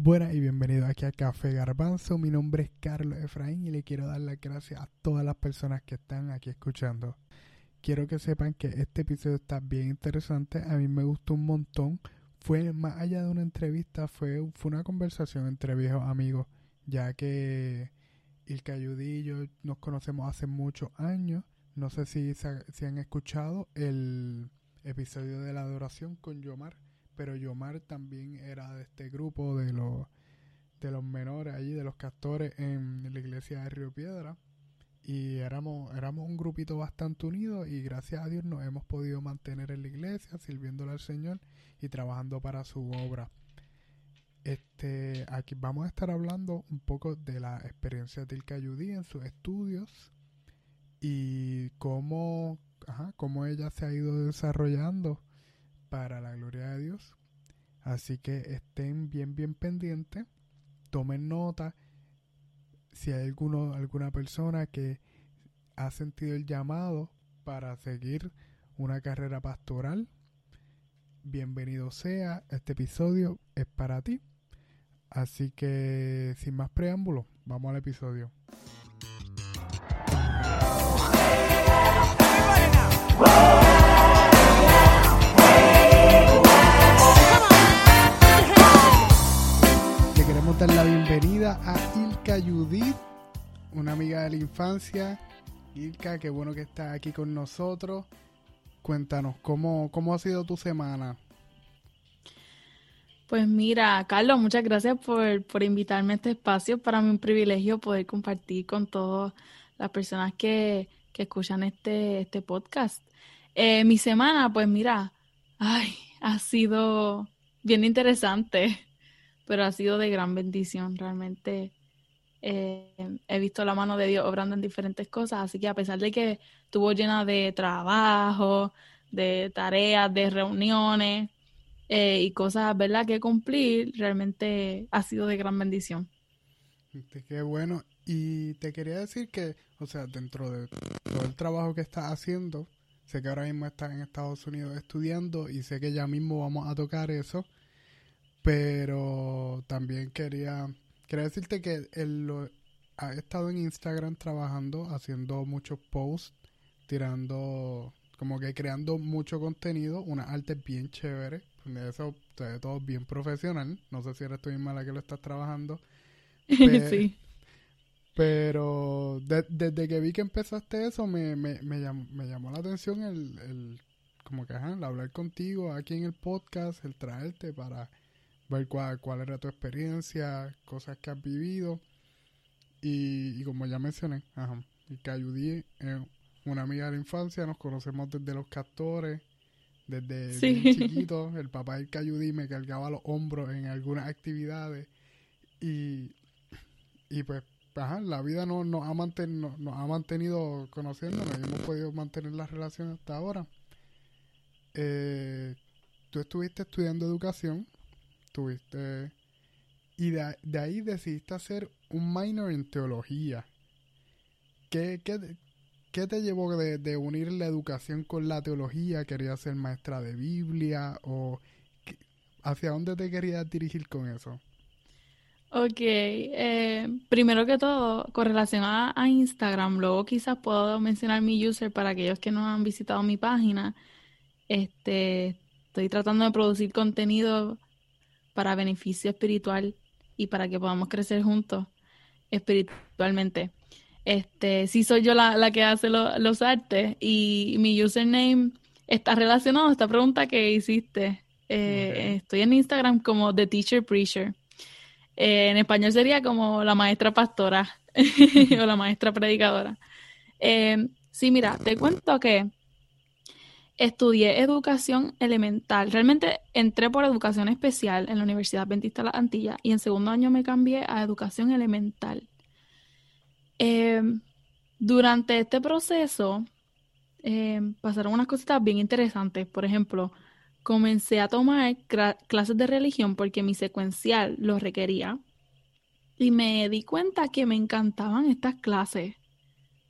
Buenas y bienvenidos aquí a Café Garbanzo. Mi nombre es Carlos Efraín y le quiero dar las gracias a todas las personas que están aquí escuchando. Quiero que sepan que este episodio está bien interesante. A mí me gustó un montón. Fue más allá de una entrevista, fue, fue una conversación entre viejos amigos, ya que Ilka Yudí y yo nos conocemos hace muchos años. No sé si, si han escuchado el episodio de la adoración con Yomar pero Yomar también era de este grupo de los de los menores allí, de los castores en la iglesia de Río Piedra. Y éramos, éramos un grupito bastante unido y gracias a Dios nos hemos podido mantener en la iglesia, sirviéndole al Señor y trabajando para su obra. Este, aquí vamos a estar hablando un poco de la experiencia de Ilkayudí en sus estudios y cómo, cómo ella se ha ido desarrollando para la gloria de Dios. Así que estén bien, bien pendientes, tomen nota. Si hay alguno, alguna persona que ha sentido el llamado para seguir una carrera pastoral, bienvenido sea. Este episodio es para ti. Así que, sin más preámbulos, vamos al episodio. Dar la bienvenida a Ilka Judith, una amiga de la infancia. Ilka, qué bueno que estás aquí con nosotros. Cuéntanos, ¿cómo, cómo ha sido tu semana? Pues mira, Carlos, muchas gracias por, por invitarme a este espacio. Para mí un privilegio poder compartir con todas las personas que, que escuchan este, este podcast. Eh, mi semana, pues mira, ay, ha sido bien interesante pero ha sido de gran bendición. Realmente eh, he visto la mano de Dios obrando en diferentes cosas, así que a pesar de que estuvo llena de trabajo, de tareas, de reuniones eh, y cosas, ¿verdad?, que cumplir, realmente ha sido de gran bendición. Qué bueno. Y te quería decir que, o sea, dentro de todo el trabajo que estás haciendo, sé que ahora mismo estás en Estados Unidos estudiando y sé que ya mismo vamos a tocar eso pero también quería, quería decirte que él ha estado en Instagram trabajando, haciendo muchos posts, tirando, como que creando mucho contenido, una arte bien chévere. De eso se ve todo bien profesional. No sé si eres tú misma la que lo estás trabajando. sí. Pero desde que vi que empezaste eso, me, me, me, llamó, me llamó la atención el, el como que, ajá, el hablar contigo aquí en el podcast, el traerte para ver cuál, cuál era tu experiencia, cosas que has vivido. Y, como ya mencioné, ajá, y que ayudí es una amiga de la infancia, nos conocemos desde los castores, desde sí. chiquitos. El papá del Cayudí me cargaba los hombros en algunas actividades. Y, y pues, ajá, la vida nos, nos, ha mantenido, nos ha mantenido conociéndonos y hemos podido mantener la relación hasta ahora. Eh, tú estuviste estudiando educación Y de, ahí decidiste hacer un minor en teología. ¿Qué, qué, te llevó de, unir la educación con la teología? ¿Querías ser maestra de Biblia? ¿O hacia dónde te querías dirigir con eso? Ok, eh, primero que todo, con relación a, a, Instagram, luego quizás puedo mencionar mi user para aquellos que no han visitado mi página. Este, estoy tratando de producir contenido para beneficio espiritual y para que podamos crecer juntos espiritualmente. Este, sí soy yo la, que hace los artes y mi username está relacionado a esta pregunta que hiciste. Eh, estoy en Instagram como The Teacher Preacher. Eh, en español sería como la maestra pastora o la maestra predicadora. Eh, sí, mira, te cuento que estudié educación elemental. Realmente entré por educación especial en la Universidad Adventista de la Antilla y en segundo año me cambié a educación elemental. Em, durante este proceso em, pasaron unas cositas bien interesantes. Por ejemplo, comencé a tomar clases de religión porque mi secuencial lo requería y me di cuenta que me encantaban estas clases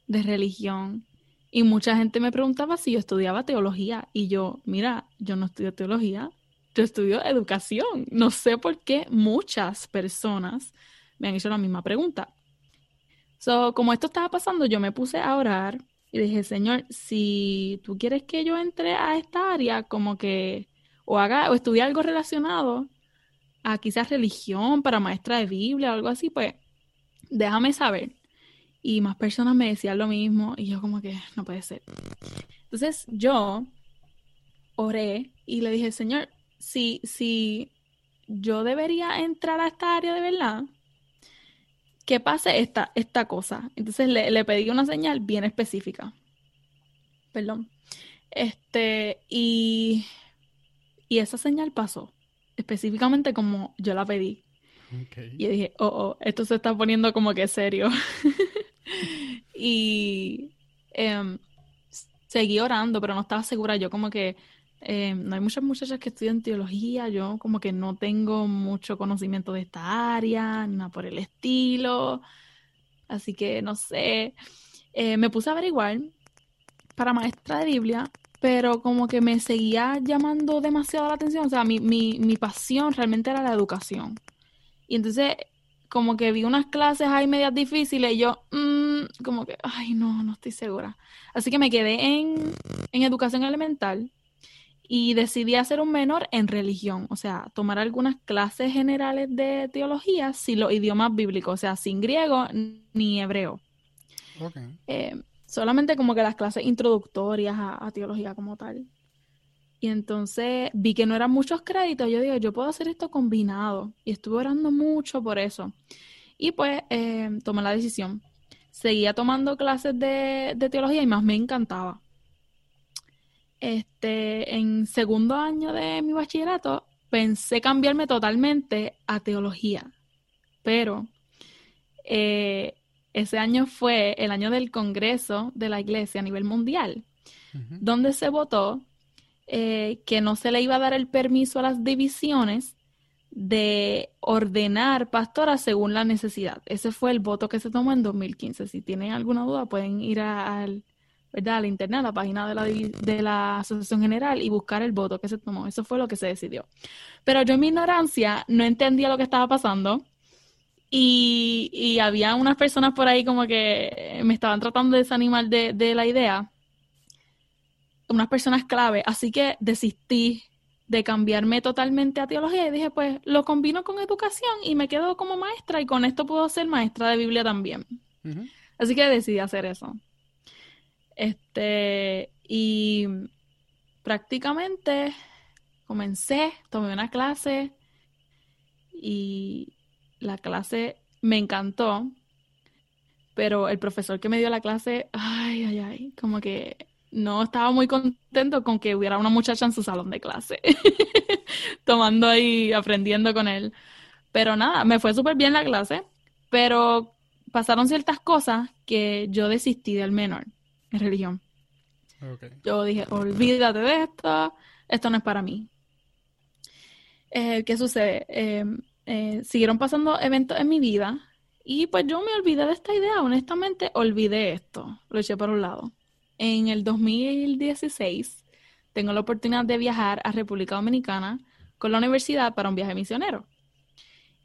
de religión y mucha gente me preguntaba si yo estudiaba teología y yo, mira, yo no estudio teología, yo estudio educación. No sé por qué muchas personas me han hecho la misma pregunta. So, como esto estaba pasando, yo me puse a orar y dije, Señor, si tú quieres que yo entre a esta área, como que, o haga, o estudie algo relacionado a quizás religión para maestra de Biblia o algo así, pues déjame saber. Y más personas me decían lo mismo y yo como que no puede ser. Entonces yo oré y le dije, Señor, si, si yo debería entrar a esta área de verdad, que pase esta, esta cosa. Entonces le, le, pedí una señal bien específica. Perdón. Este, y, y esa señal pasó, específicamente como yo la pedí. Y dije, oh, oh, esto se está poniendo como que serio. y em, seguí orando, pero no estaba segura. Yo como que em, no hay muchas muchachas que estudian teología. Yo como que no tengo mucho conocimiento de esta área, nada por el estilo. Así que no sé. Eh, me puse a averiguar para maestra de Biblia, pero como que me seguía llamando demasiado la atención. O sea, mi, mi, mi pasión realmente era la educación. Y entonces, como que vi unas clases ahí medias difíciles y yo, mmm, como que, ay, no, no estoy segura. Así que me quedé en, en educación elemental y decidí hacer un menor en religión, o sea, tomar algunas clases generales de teología sin los idiomas bíblicos, o sea, sin griego ni hebreo. Eh, solamente como que las clases introductorias a teología como tal. Y entonces vi que no eran muchos créditos. Yo digo, yo puedo hacer esto combinado. Y estuve orando mucho por eso. Y pues eh, tomé la decisión. Seguía tomando clases de, teología y más me encantaba. Este, en segundo año de mi bachillerato, pensé cambiarme totalmente a teología. Pero eh, ese año fue el año del Congreso de la Iglesia a nivel mundial, donde se votó eh, que no se le iba a dar el permiso a las divisiones de ordenar pastoras según la necesidad. Ese fue el voto que se tomó en 2015. Si tienen alguna duda, pueden ir al, ¿verdad? internet, a la página de la, de la Asociación General y buscar el voto que se tomó. Eso fue lo que se decidió. Pero yo en mi ignorancia no entendía lo que estaba pasando. Y, y había unas personas por ahí como que me estaban tratando de desanimar de, de la idea unas personas clave, así que desistí de cambiarme totalmente a teología y dije, pues lo combino con educación y me quedo como maestra y con esto puedo ser maestra de Biblia también. Así que decidí hacer eso. Este, y prácticamente comencé, tomé una clase y la clase me encantó, pero el profesor que me dio la clase, ay, ay, ay, como que no estaba muy contento con que hubiera una muchacha en su salón de clase, tomando ahí, aprendiendo con él. Pero nada, me fue súper bien la clase, pero pasaron ciertas cosas que yo desistí del menor en religión. Yo dije, olvídate de esto, esto no es para mí. Eh, ¿Qué sucede? Eh, eh, siguieron pasando eventos en mi vida y pues yo me olvidé de esta idea, honestamente olvidé esto, lo eché por un lado en el 2016 tengo la oportunidad de viajar a República Dominicana con la universidad para un viaje misionero.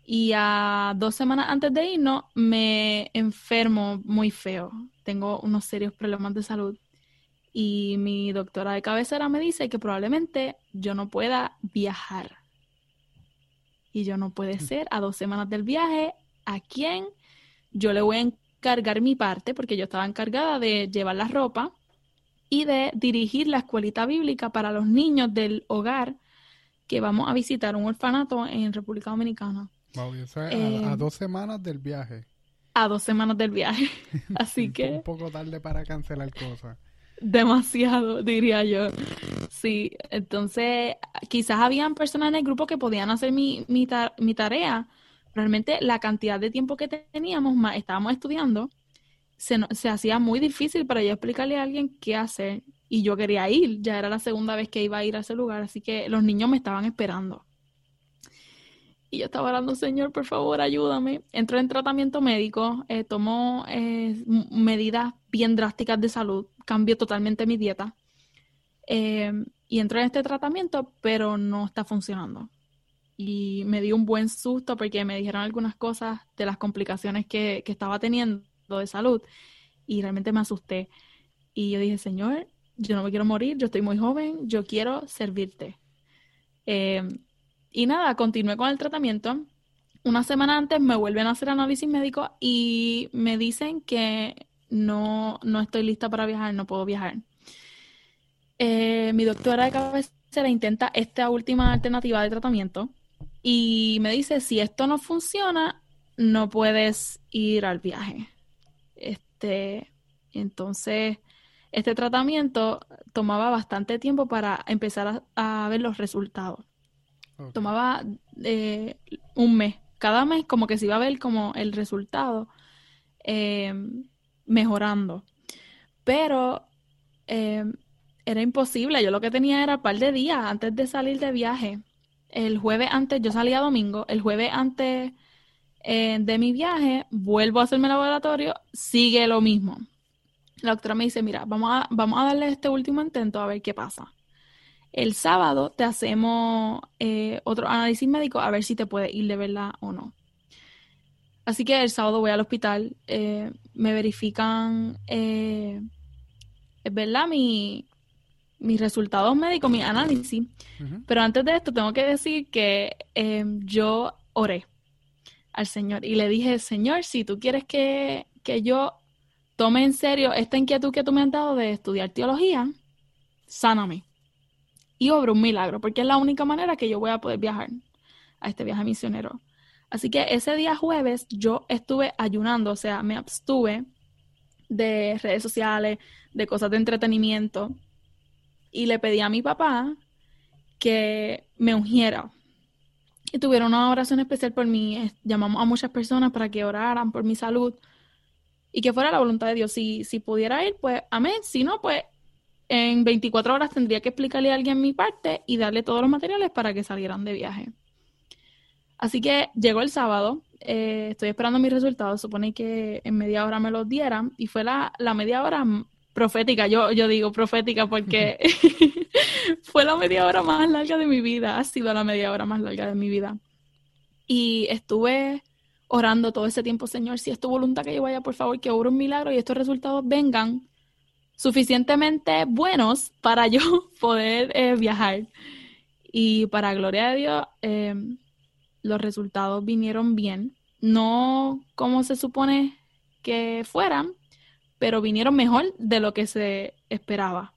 Y a dos semanas antes de irnos me enfermo muy feo. Tengo unos serios problemas de salud. Y mi doctora de cabecera me dice que probablemente yo no pueda viajar. Y yo no puede mm. ser a dos semanas del viaje. ¿A quién? Yo le voy a encargar mi parte porque yo estaba encargada de llevar la ropa y de dirigir la escuelita bíblica para los niños del hogar que vamos a visitar un orfanato en República Dominicana. a, eh, dos semanas del viaje. A dos semanas del viaje. Así que... un poco tarde para cancelar cosas. Demasiado, diría yo. Sí, entonces quizás habían personas en el grupo que podían hacer mi, mi, mi tarea. Realmente la cantidad de tiempo que teníamos, más estábamos estudiando, se, hacía muy difícil para yo explicarle a alguien qué hacer. Y yo quería ir, ya era la segunda vez que iba a ir a ese lugar, así que los niños me estaban esperando. Y yo estaba hablando, Señor, por favor, ayúdame. Entró en tratamiento médico, eh, tomó eh, medidas bien drásticas de salud, cambió totalmente mi dieta. Eh, y entro en este tratamiento, pero no está funcionando. Y me dio un buen susto porque me dijeron algunas cosas de las complicaciones que estaba teniendo de salud y realmente me asusté. Y yo dije, Señor, yo no me quiero morir, yo estoy muy joven, yo quiero servirte. Eh, y nada, continué con el tratamiento. Una semana antes me vuelven a hacer análisis médico y me dicen que no, no estoy lista para viajar, no puedo viajar. Eh, mi doctora de cabecera intenta esta última alternativa de tratamiento y me dice, si esto no funciona, no puedes ir al viaje. Este, entonces, este tratamiento tomaba bastante tiempo para empezar a, ver los resultados. Tomaba eh, un mes. Cada mes como que se iba a ver como el resultado em, mejorando. Pero em, era imposible. Yo lo que tenía era un par de días antes de salir de viaje. El jueves antes, yo salía domingo, el jueves antes eh, de mi viaje, vuelvo a hacerme el laboratorio, sigue lo mismo la doctora me dice, mira, vamos a, vamos a darle este último intento a ver qué pasa. El sábado te hacemos eh, otro análisis médico a ver si te puede ir de verdad o no. Así que el sábado voy al hospital, eh, me verifican, eh, es verdad, mi, mis resultados médicos, mi análisis. Pero antes de esto tengo que decir que yo oré al Señor y le dije, Señor, si tú quieres que, que yo tome en serio esta inquietud que tú me has dado de estudiar teología, sáname. Y obra un milagro, porque es la única manera que yo voy a poder viajar a este viaje misionero. Así que ese día jueves yo estuve ayunando, o sea, me abstuve de redes sociales, de cosas de entretenimiento, y le pedí a mi papá que me ungiera. Y tuvieron una oración especial por mí. Llamamos a muchas personas para que oraran por mi salud y que fuera la voluntad de Dios. Si, si pudiera ir, pues amén. Si no, pues en 24 horas tendría que explicarle a alguien mi parte y darle todos los materiales para que salieran de viaje. Así que llegó el sábado, eh, estoy esperando mis resultados, supone que en media hora me los dieran y fue la, la media hora profética, yo, yo digo profética porque fue la media hora más larga de mi vida, ha sido la media hora más larga de mi vida. Y estuve orando todo ese tiempo, Señor, si es tu voluntad que yo vaya, por favor, que obre un milagro y estos resultados vengan suficientemente buenos para yo poder eh, viajar. Y para gloria de Dios, em, los resultados vinieron bien. No como se supone que fueran, pero vinieron mejor de lo que se esperaba.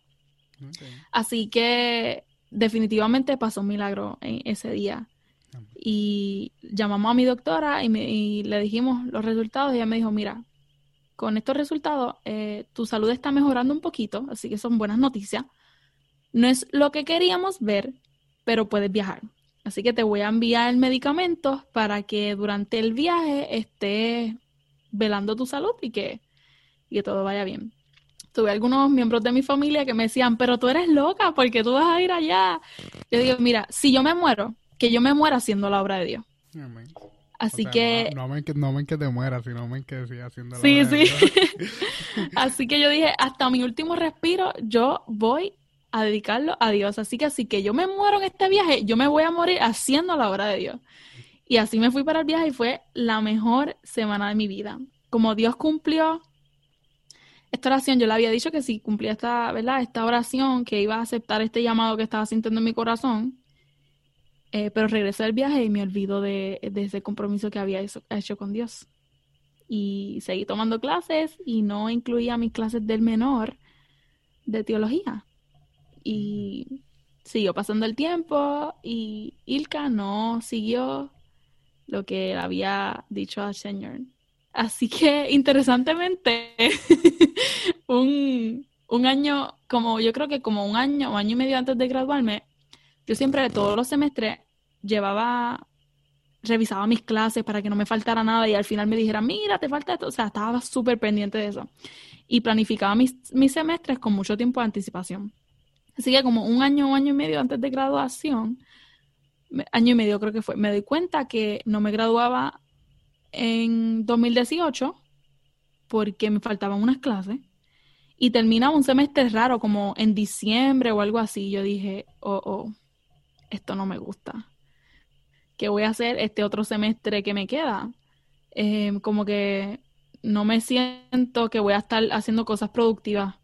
Así que definitivamente pasó un milagro en ese día. Y llamamos a mi doctora y, le dijimos los resultados y ella me dijo, mira, con estos resultados eh, tu salud está mejorando un poquito, así que son buenas noticias. No es lo que queríamos ver, pero puedes viajar. Así que te voy a enviar medicamentos para que durante el viaje estés velando tu salud y que, y que todo vaya bien. Tuve algunos miembros de mi familia que me decían, pero tú eres loca porque tú vas a ir allá. Yo digo, mira, si yo me muero, que yo me muera haciendo la obra de Dios. Así que... No, no, que... no me que te mueras, sino me que sigas haciendo la sí, obra sí. de Dios. así que yo dije, hasta mi último respiro, yo voy a dedicarlo a Dios. Así que así que yo me muero en este viaje, yo me voy a morir haciendo la obra de Dios. Y así me fui para el viaje y fue la mejor semana de mi vida. Como Dios cumplió esta oración, yo le había dicho que si cumplía esta, ¿verdad? Esta oración, que iba a aceptar este llamado que estaba sintiendo en mi corazón, eh, pero regresé del viaje y me olvido de, ese compromiso que había hecho, con Dios. Y seguí tomando clases y no incluía mis clases del menor de teología. Y siguió pasando el tiempo y Ilka no siguió lo que había dicho al Señor. Así que, interesantemente, un, un año, como yo creo que como un año o año y medio antes de graduarme, yo siempre todos los semestres llevaba, revisaba mis clases para que no me faltara nada y al final me dijera, mira, te falta esto. O sea, estaba súper pendiente de eso. Y planificaba mis, mis semestres con mucho tiempo de anticipación. Así que como un año, un año y medio antes de graduación, año y medio creo que fue, me doy cuenta que no me graduaba en 2018 porque me faltaban unas clases y terminaba un semestre raro, como en diciembre o algo así. Yo dije, oh, oh, esto no me gusta. ¿Qué voy a hacer este otro semestre que me queda? Eh, como que no me siento que voy a estar haciendo cosas productivas.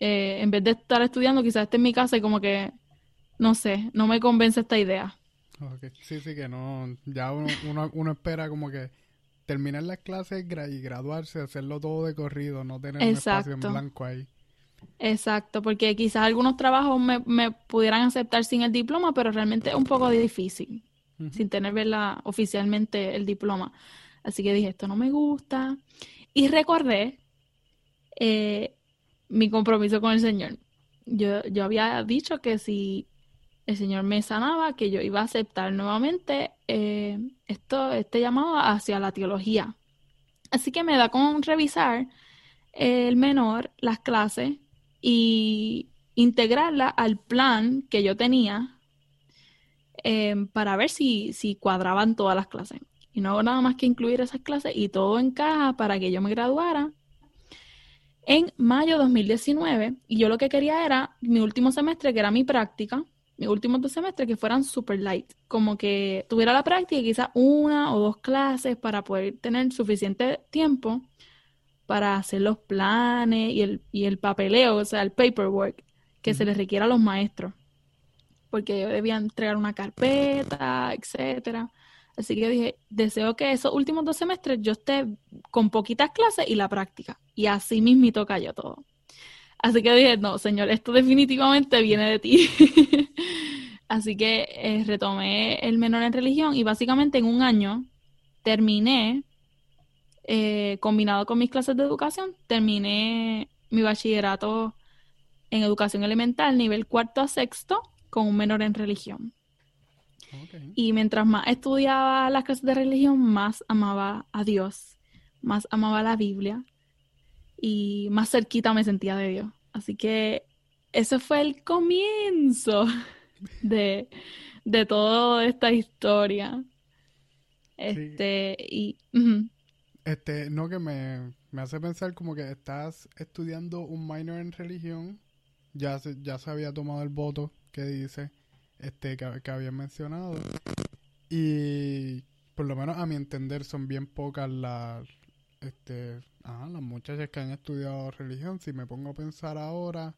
Eh, en vez de estar estudiando, quizás esté en mi casa y como que, no sé, no me convence esta idea. Sí, sí, que no, ya uno, uno espera como que terminar las clases y graduarse, hacerlo todo de corrido, no tener un espacio en blanco ahí. Exacto, porque quizás algunos trabajos me, me, pudieran aceptar sin el diploma, pero realmente es un poco difícil, sin tener verla oficialmente el diploma. Así que dije, esto no me gusta. Y recordé eh, mi compromiso con el Señor. Yo, yo había dicho que si el Señor me sanaba, que yo iba a aceptar nuevamente eh, esto, este llamado hacia la teología. Así que me da con revisar el menor, las clases y integrarla al plan que yo tenía em, para ver si, si cuadraban todas las clases. Y no hago nada más que incluir esas clases y todo encaja para que yo me graduara en mayo de 2019. Y yo lo que quería era mi último semestre, que era mi práctica, mis últimos dos semestres que fueran super light, como que tuviera la práctica y quizás una o dos clases para poder tener suficiente tiempo para hacer los planes y el, y el papeleo, o sea, el paperwork que se les requiera a los maestros, porque yo debía entregar una carpeta, etcétera. Así que yo dije, deseo que esos últimos dos semestres yo esté con poquitas clases y la práctica. Y así mismito cayó todo. Así que dije, no, señor, esto definitivamente viene de ti. Así que eh, retomé el menor en religión y básicamente en un año terminé, eh, combinado con mis clases de educación, terminé mi bachillerato en educación elemental, nivel cuarto a sexto, con un menor en religión. Y mientras más estudiaba las clases de religión, más amaba a Dios, más amaba la Biblia y más cerquita me sentía de Dios. Así que ese fue el comienzo de, de toda esta historia. Este, y. Este, no que me, hace pensar como que estás estudiando un minor en religión. Ya se, ya se había tomado el voto que dice, este, que, que había mencionado. Y por lo menos a mi entender son bien pocas las, este, Ah, las muchachas que han estudiado religión, si me pongo a pensar ahora,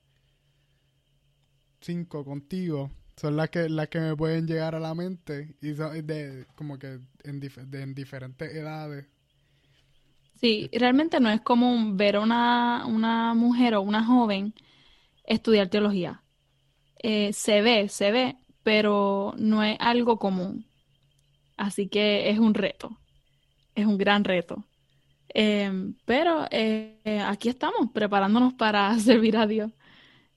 cinco contigo, son las que las que me pueden llegar a la mente y son de como que en, en diferentes edades. Sí, realmente no es común ver a una, una mujer o una joven estudiar teología. Eh, se ve, se ve, pero no es algo común. Así que es un reto, es un gran reto. Em, pero eh, aquí estamos preparándonos para servir a Dios.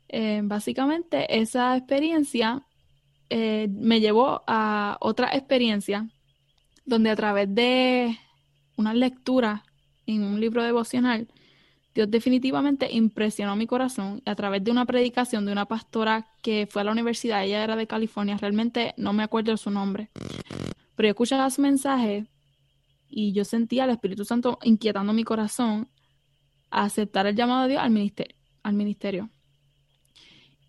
Em, básicamente esa experiencia eh, me llevó a otra experiencia donde a través de una lectura en un libro devocional, Dios definitivamente impresionó mi corazón a través de una predicación de una pastora que fue a la universidad, ella era de California, realmente no me acuerdo su nombre, pero yo escuchaba su mensaje y yo sentía al Espíritu Santo inquietando mi corazón a aceptar el llamado de Dios al ministerio. Al ministerio.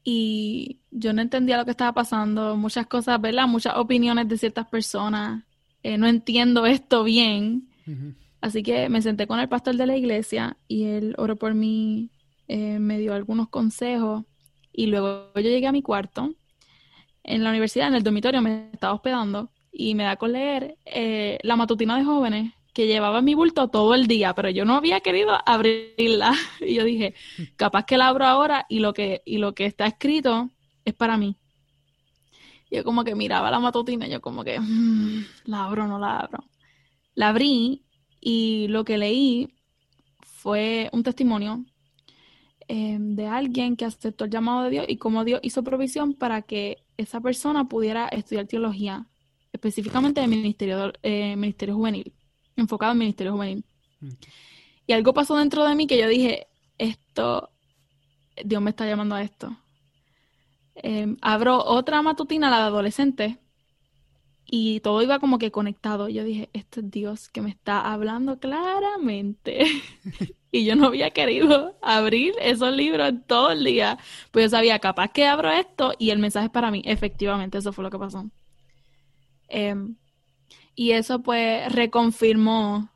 Y yo no entendía lo que estaba pasando, muchas cosas, ¿verdad? Muchas opiniones de ciertas personas. Eh, no entiendo esto bien. Así que me senté con el pastor de la iglesia y él oró por mí, eh, me dio algunos consejos y luego yo llegué a mi cuarto. En la universidad, en el dormitorio, me estaba hospedando y me da con leer eh, la matutina de jóvenes que llevaba en mi bulto todo el día, pero yo no había querido abrirla. Y yo dije, capaz que la abro ahora y lo que, y lo que está escrito es para mí. Yo como que miraba la matutina, yo como que, mm, la abro no la abro. La abrí y lo que leí fue un testimonio em, de alguien que aceptó el llamado de Dios y cómo Dios hizo provisión para que esa persona pudiera estudiar teología específicamente del Ministerio, eh, Ministerio Juvenil, enfocado en Ministerio Juvenil. Y algo pasó dentro de mí que yo dije, esto, Dios me está llamando a esto. Em, abro otra matutina, la de adolescente, y todo iba como que conectado. Yo dije, este es Dios que me está hablando claramente. y yo no había querido abrir esos libros todo el día. Pues yo sabía, capaz que abro esto y el mensaje es para mí. Efectivamente, eso fue lo que pasó. Em, y eso pues reconfirmó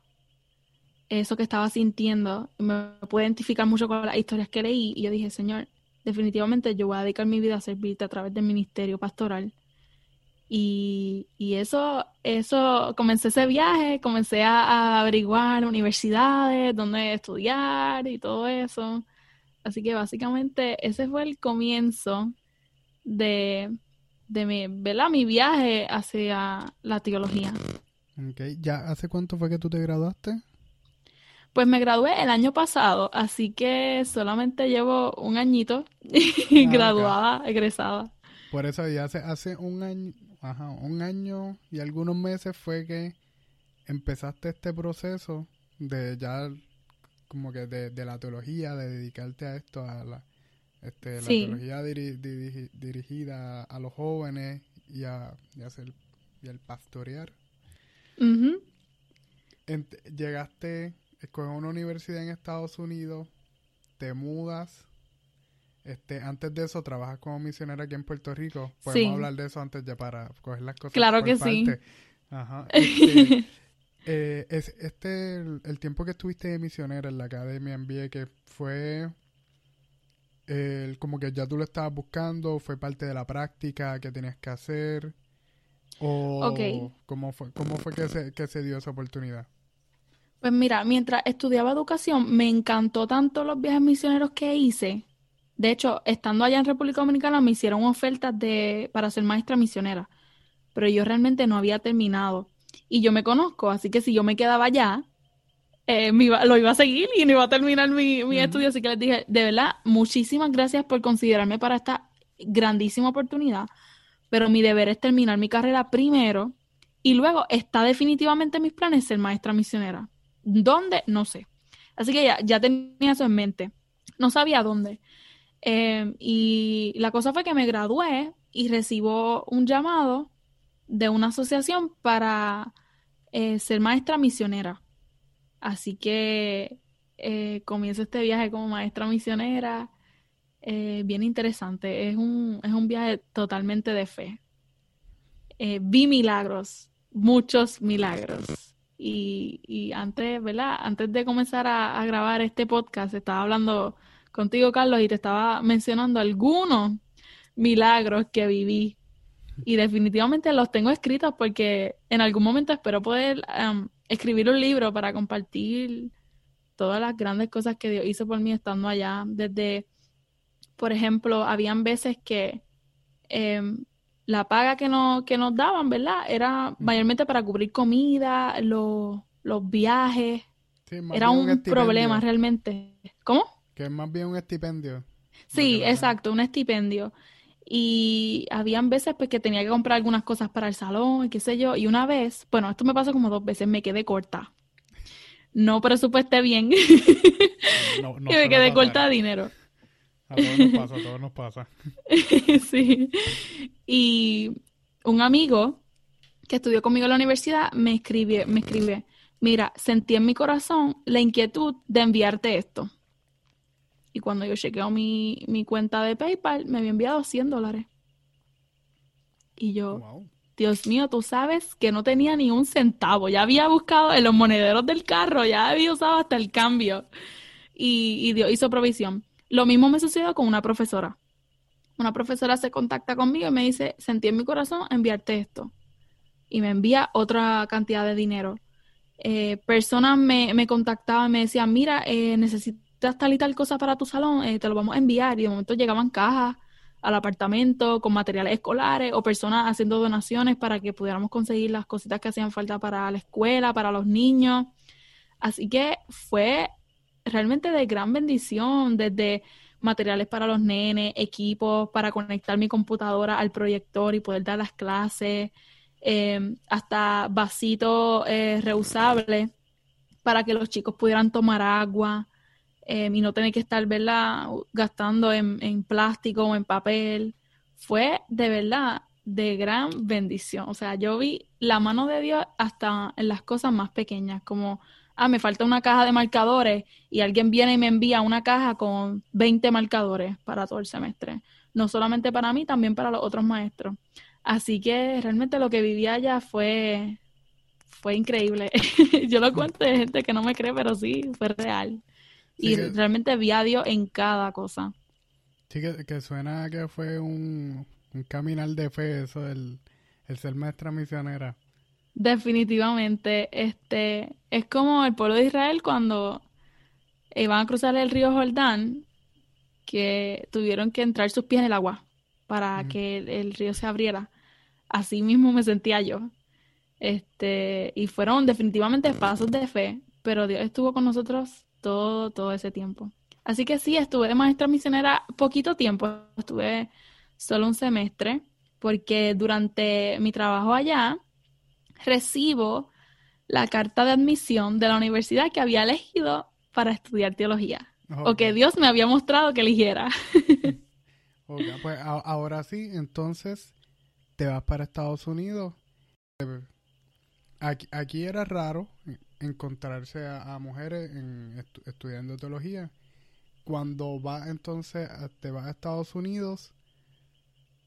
eso que estaba sintiendo. Me pude identificar mucho con las historias que leí y yo dije, Señor, definitivamente yo voy a dedicar mi vida a servirte a través del ministerio pastoral y, eso, eso, comencé ese viaje, comencé a, averiguar universidades, dónde estudiar y todo eso. Así que básicamente ese fue el comienzo de, de mi, mi viaje hacia la teología. Okay. ¿Ya hace cuánto fue que tú te graduaste? Pues me gradué el año pasado, así que solamente llevo un añito ah, graduada, egresada. Por eso ya hace, hace un año, ajá, un año y algunos meses fue que empezaste este proceso de ya como que de, la teología, de dedicarte a esto, a la, este, la teología dirigida a los jóvenes y a, y hacer y al pastorear. llegaste, escoges una universidad en Estados Unidos, te mudas este, antes de eso, trabajas como misionera aquí en Puerto Rico. Podemos hablar de eso antes ya para coger las cosas. Claro que sí. Ajá. Este, eh, es este el, tiempo que estuviste de misionera en la academia en que fue como que ya tú lo estabas buscando, fue parte de la práctica que tenías que hacer. O cómo fue, cómo fue que se, que se dio esa oportunidad. Pues mira, mientras estudiaba educación, me encantó tanto los viajes misioneros que hice de hecho, estando allá en República Dominicana me hicieron ofertas de, para ser maestra misionera, pero yo realmente no había terminado. Y yo me conozco, así que si yo me quedaba allá, eh, lo iba a seguir y no iba a terminar mi, estudio. Así que les dije, de verdad, muchísimas gracias por considerarme para esta grandísima oportunidad, pero mi deber es terminar mi carrera primero y luego está definitivamente en mis planes ser maestra misionera. ¿Dónde? No sé. Así que ya, ya tenía eso en mente. No sabía dónde. Em, y la cosa fue que me gradué y recibo un llamado de una asociación para eh, ser maestra misionera. Así que eh, comienzo este viaje como maestra misionera. Eh, bien interesante. Es un, es un viaje totalmente de fe. vi milagros, muchos milagros. Y, y antes, ¿verdad? Antes de comenzar a, grabar este podcast, estaba hablando contigo, Carlos, y te estaba mencionando algunos milagros que viví. Y definitivamente los tengo escritos porque en algún momento espero poder escribir un libro para compartir todas las grandes cosas que Dios hizo por mí estando allá. Desde, por ejemplo, habían veces que em, la paga que, no, que nos daban, ¿verdad? Era mayormente para cubrir comida, los, los viajes. Era un problema realmente. ¿Cómo? Que es más bien un estipendio. Sí, exacto, un estipendio. Y habían veces pues que tenía que comprar algunas cosas para el salón y qué sé yo. Y una vez, bueno, esto me pasó como dos veces, me quedé corta. No presupuesté bien. No, me quedé corta de dinero. A todos nos pasa, a todos nos pasa. sí. Y un amigo que estudió conmigo en la universidad me escribe, me escribe, mira, sentí en mi corazón la inquietud de enviarte esto. Y cuando yo chequeo mi, mi cuenta de PayPal, me había enviado 100 dólares. Y yo, Dios mío, tú sabes que no tenía ni un centavo. Ya había buscado en los monederos del carro, ya había usado hasta el cambio. Y, y Dios hizo provisión. Lo mismo me sucedió con una profesora. Una profesora se contacta conmigo y me dice, sentí en mi corazón enviarte esto. Y me envía otra cantidad de dinero. Eh, personas me, me contactaban y me decían, mira, eh, necesito tal y tal cosa para tu salón, eh, te lo vamos a enviar. Y de momento llegaban cajas al apartamento con materiales escolares o personas haciendo donaciones para que pudiéramos conseguir las cositas que hacían falta para la escuela, para los niños. Así que fue realmente de gran bendición, desde materiales para los nenes, equipos para conectar mi computadora al proyector y poder dar las clases, eh, hasta vasitos eh, reusables para que los chicos pudieran tomar agua. Em, y no tener que estar, ¿verdad?, gastando en, plástico o en papel. Fue de verdad de gran bendición. O sea, yo vi la mano de Dios hasta en las cosas más pequeñas, como, ah, me falta una caja de marcadores y alguien viene y me envía una caja con 20 marcadores para todo el semestre. No solamente para mí, también para los otros maestros. Así que realmente lo que viví allá fue, fue increíble. yo lo cuento de gente que no me cree, pero sí, fue real. Y realmente vi a Dios en cada cosa. Sí, que, suena que fue un, un caminar de fe eso, el, el ser maestra misionera. Definitivamente, este, es como el pueblo de Israel cuando iban a cruzar el río Jordán, que tuvieron que entrar sus pies en el agua para que el, río se abriera. Así mismo me sentía yo. Este, y fueron definitivamente pasos de fe, pero Dios estuvo con nosotros todo, todo ese tiempo. Así que sí, estuve de maestra misionera poquito tiempo, estuve solo un semestre, porque durante mi trabajo allá recibo la carta de admisión de la universidad que había elegido para estudiar teología, o que Dios me había mostrado que eligiera. pues ahora sí, entonces te vas para Estados Unidos. Aquí, era raro encontrarse a, mujeres en estudiando teología cuando vas entonces, te vas a Estados Unidos,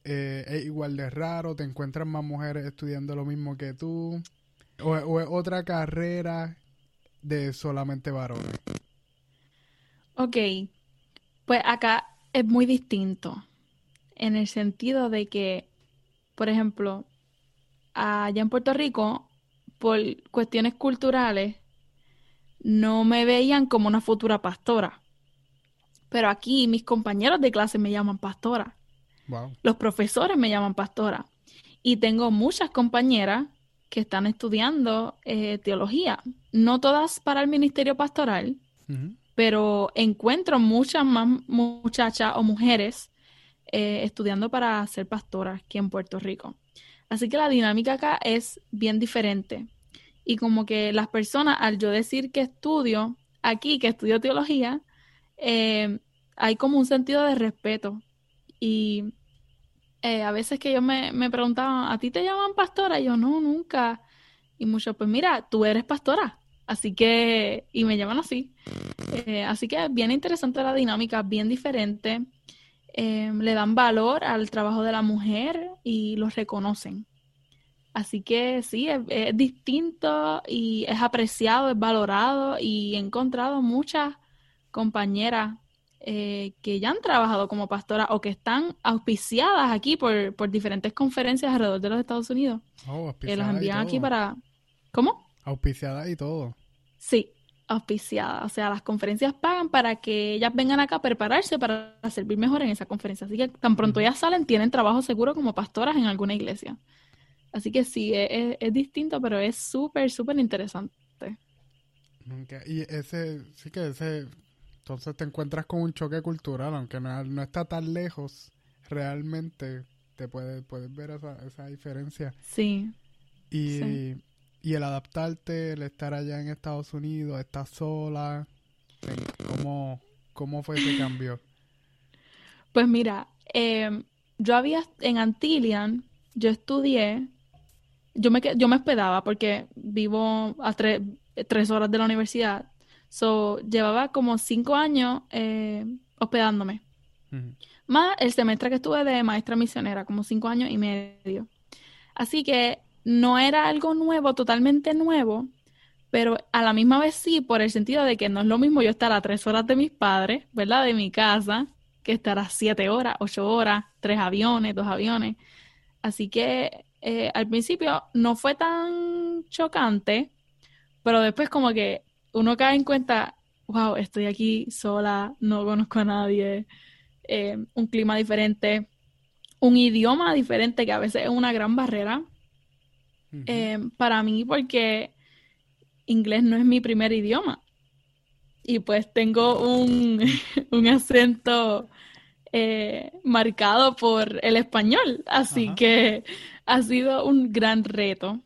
eh, es igual de raro, te encuentras más mujeres estudiando lo mismo que tú, o, es otra carrera de solamente varones. Ok, pues acá es muy distinto, en el sentido de que, por ejemplo, allá en Puerto Rico, por cuestiones culturales, no me veían como una futura pastora. Pero aquí mis compañeros de clase me llaman pastora. Los profesores me llaman pastora. Y tengo muchas compañeras que están estudiando eh, teología. No todas para el ministerio pastoral, pero encuentro muchas más muchachas o mujeres eh, estudiando para ser pastoras aquí en Puerto Rico. Así que la dinámica acá es bien diferente. Y como que las personas, al yo decir que estudio aquí, que estudio teología, eh, hay como un sentido de respeto. Y eh, a veces que ellos me, me preguntaban, ¿a ti te llaman pastora? Y yo, no, nunca. Y muchos, pues mira, tú eres pastora. Así que, y me llaman así. Eh, así que es bien interesante la dinámica, bien diferente. Le dan valor al trabajo de la mujer y los reconocen. Así que sí, es, distinto y es apreciado, es valorado y he encontrado muchas compañeras eh, que ya han trabajado como pastora o que están auspiciadas aquí por, por diferentes conferencias alrededor de los Estados Unidos. Oh, que las envían aquí para... ¿Cómo? Auspiciadas y todo. Sí, auspiciadas. O sea, las conferencias pagan para que ellas vengan acá a prepararse para servir mejor en esa conferencia. Así que tan pronto ya salen, tienen trabajo seguro como pastoras en alguna iglesia. Así que sí, es, es, distinto, pero es súper, súper interesante. Y ese, sí que ese, entonces te encuentras con un choque cultural, aunque no, está tan lejos, realmente te puedes, puedes ver esa, esa diferencia. Sí. Y, y el adaptarte, el estar allá en Estados Unidos, estar sola, ¿cómo, cómo fue ese cambio? Pues mira, eh, yo había en Antillian, yo estudié yo me, yo me hospedaba porque vivo a tres horas de la universidad. So, llevaba como cinco años eh, hospedándome. Más el semestre que estuve de maestra misionera, como cinco años y medio. Así que no era algo nuevo, totalmente nuevo, pero a la misma vez sí, por el sentido de que no es lo mismo yo estar a tres horas de mis padres, ¿verdad? De mi casa, que estar a siete horas, ocho horas, tres aviones, dos aviones. Así que eh, al principio no fue tan chocante, pero después como que uno cae en cuenta, wow, estoy aquí sola, no conozco a nadie, eh, un clima diferente, un idioma diferente que a veces es una gran barrera eh, para mí porque inglés no es mi primer idioma. Y pues tengo un, un acento marcado por el español, así que ha sido un gran reto,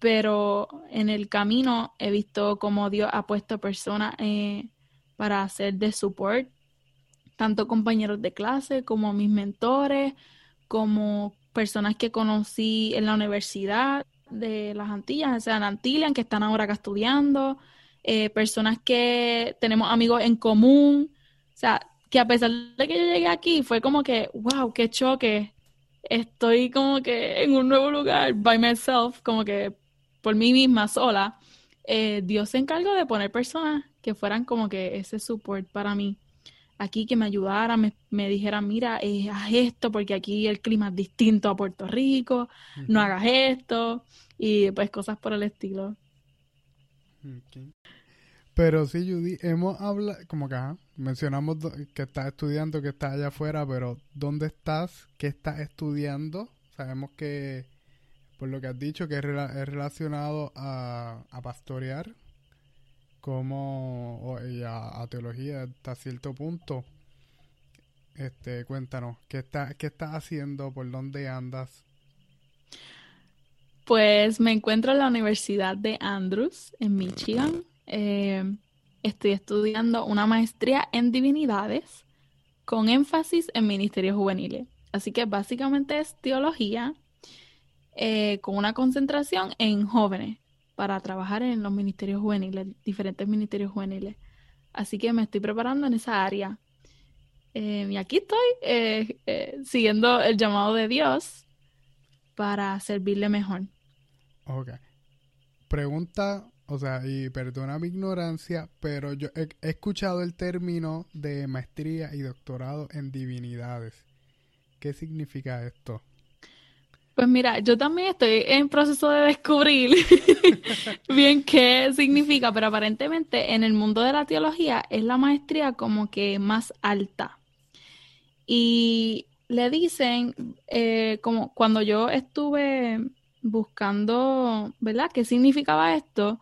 pero en el camino he visto cómo Dios ha puesto personas eh, para hacer de support, tanto compañeros de clase como mis mentores, como personas que conocí en la universidad de las Antillas, o sea, en Antillas, que están ahora acá estudiando, eh, personas que tenemos amigos en común, o sea, que a pesar de que yo llegué aquí, fue como que, wow, qué choque, estoy como que en un nuevo lugar, by myself, como que por mí misma, sola. Eh, Dios se encargó de poner personas que fueran como que ese support para mí. Aquí que me ayudaran, me, me dijeran, mira, eh, haz esto porque aquí el clima es distinto a Puerto Rico, no hagas esto, y pues cosas por el estilo. Pero sí, Judy, hemos hablado, como que mencionamos que estás estudiando, que estás allá afuera, pero ¿dónde estás? ¿Qué estás estudiando? Sabemos que, por lo que has dicho, que es, relacionado a, pastorear, como y a, teología hasta cierto punto. Este, cuéntanos, ¿qué, está, ¿qué estás haciendo? ¿Por dónde andas? Pues me encuentro en la Universidad de Andrews, en Michigan. Eh, estoy estudiando una maestría en divinidades con énfasis en ministerios juveniles. Así que básicamente es teología eh, con una concentración en jóvenes para trabajar en los ministerios juveniles, diferentes ministerios juveniles. Así que me estoy preparando en esa área. Eh, y aquí estoy siguiendo el llamado de Dios para servirle mejor. Ok. Pregunta, o sea, y perdona mi ignorancia, pero yo he, escuchado el término de maestría y doctorado en divinidades. ¿Qué significa esto? Pues mira, yo también estoy en proceso de descubrir bien qué significa, pero aparentemente en el mundo de la teología es la maestría como que más alta. Y le dicen, eh, como cuando yo estuve buscando, ¿verdad?, qué significaba esto,